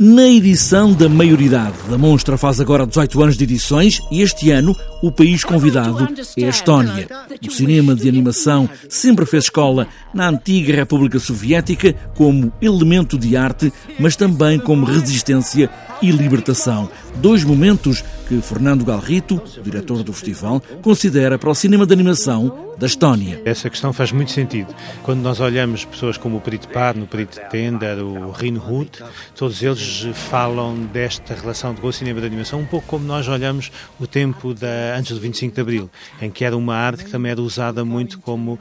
Na edição da maioridade, a Monstra faz agora 18 anos de edições e este ano o país convidado é a Estónia. O cinema de animação sempre fez escola na antiga República Soviética como elemento de arte, mas também como resistência e libertação. Dois momentos que Fernando Galrito, diretor do festival, considera para o cinema de animação da Estónia. Essa questão faz muito sentido. Quando nós olhamos pessoas como o Perito Par, o Perito Tender, o Rin Hut, todos eles falam desta relação com o cinema de animação, um pouco como nós olhamos o tempo da, antes do 25 de Abril, em que era uma arte que também era usada muito como uh,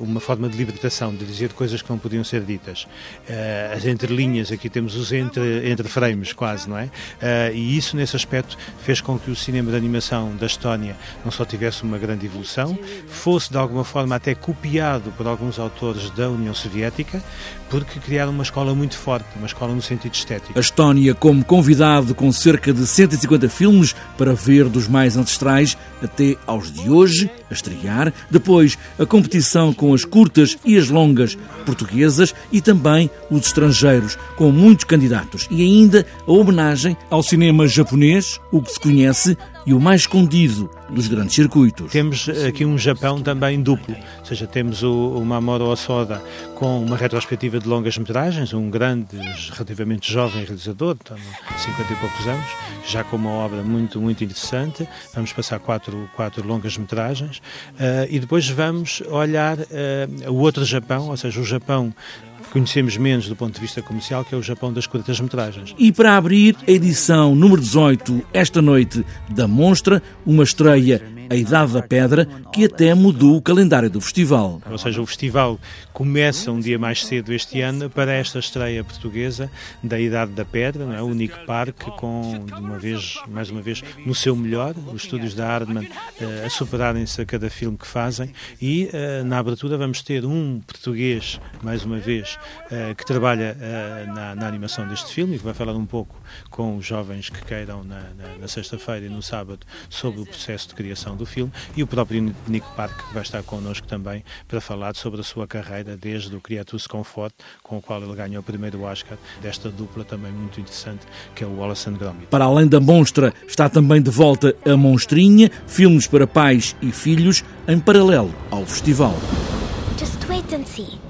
uma forma de libertação, de dizer coisas que não podiam ser ditas. Uh, as entrelinhas, aqui temos os entre, entre frames quase, não é? Uh, e isso, nesse aspecto, fez com que o cinema de animação da Estónia não só tivesse uma grande evolução, fosse de alguma forma até copiado por alguns autores da União Soviética, porque criaram uma escola muito forte, uma escola no sentido estético. A Estónia como convidado com cerca de 150 filmes para ver dos mais ancestrais até aos de hoje, a estrear, depois a competição com as curtas e as longas portuguesas e também os estrangeiros, com muitos candidatos, e ainda a homenagem ao cinema japonês, o que conhece e o mais escondido dos grandes circuitos. Temos aqui um Japão também duplo, ou seja, temos o, o Mamoru Osoda com uma retrospectiva de longas metragens, um grande, relativamente jovem realizador, 50 e poucos anos, já com uma obra muito, muito interessante. Vamos passar quatro, quatro longas metragens uh, e depois vamos olhar uh, o outro Japão, ou seja, o Japão conhecemos menos do ponto de vista comercial, que é o Japão das curtas-metragens. E para abrir a edição número 18, esta noite, da Monstra, uma estreia a Idade da Pedra, que até mudou o calendário do festival. Ou seja, o festival começa um dia mais cedo este ano para esta estreia portuguesa da Idade da Pedra, não é? o único parque com, de uma vez, mais uma vez, no seu melhor, os estúdios da Hardman uh, a superarem-se a cada filme que fazem e uh, na abertura vamos ter um português, mais uma vez, uh, que trabalha na, na, animação deste filme e que vai falar um pouco com os jovens que queiram na, na, na sexta-feira e no sábado sobre o processo de criação do filme e o próprio Nick Park vai estar connosco também para falar sobre a sua carreira desde o Criatus Comfort, com o qual ele ganhou o primeiro Oscar desta dupla também muito interessante que é o Wallace and Gromit. Para além da monstra, está também de volta a Monstrinha, filmes para pais e filhos em paralelo ao festival. Just wait and see.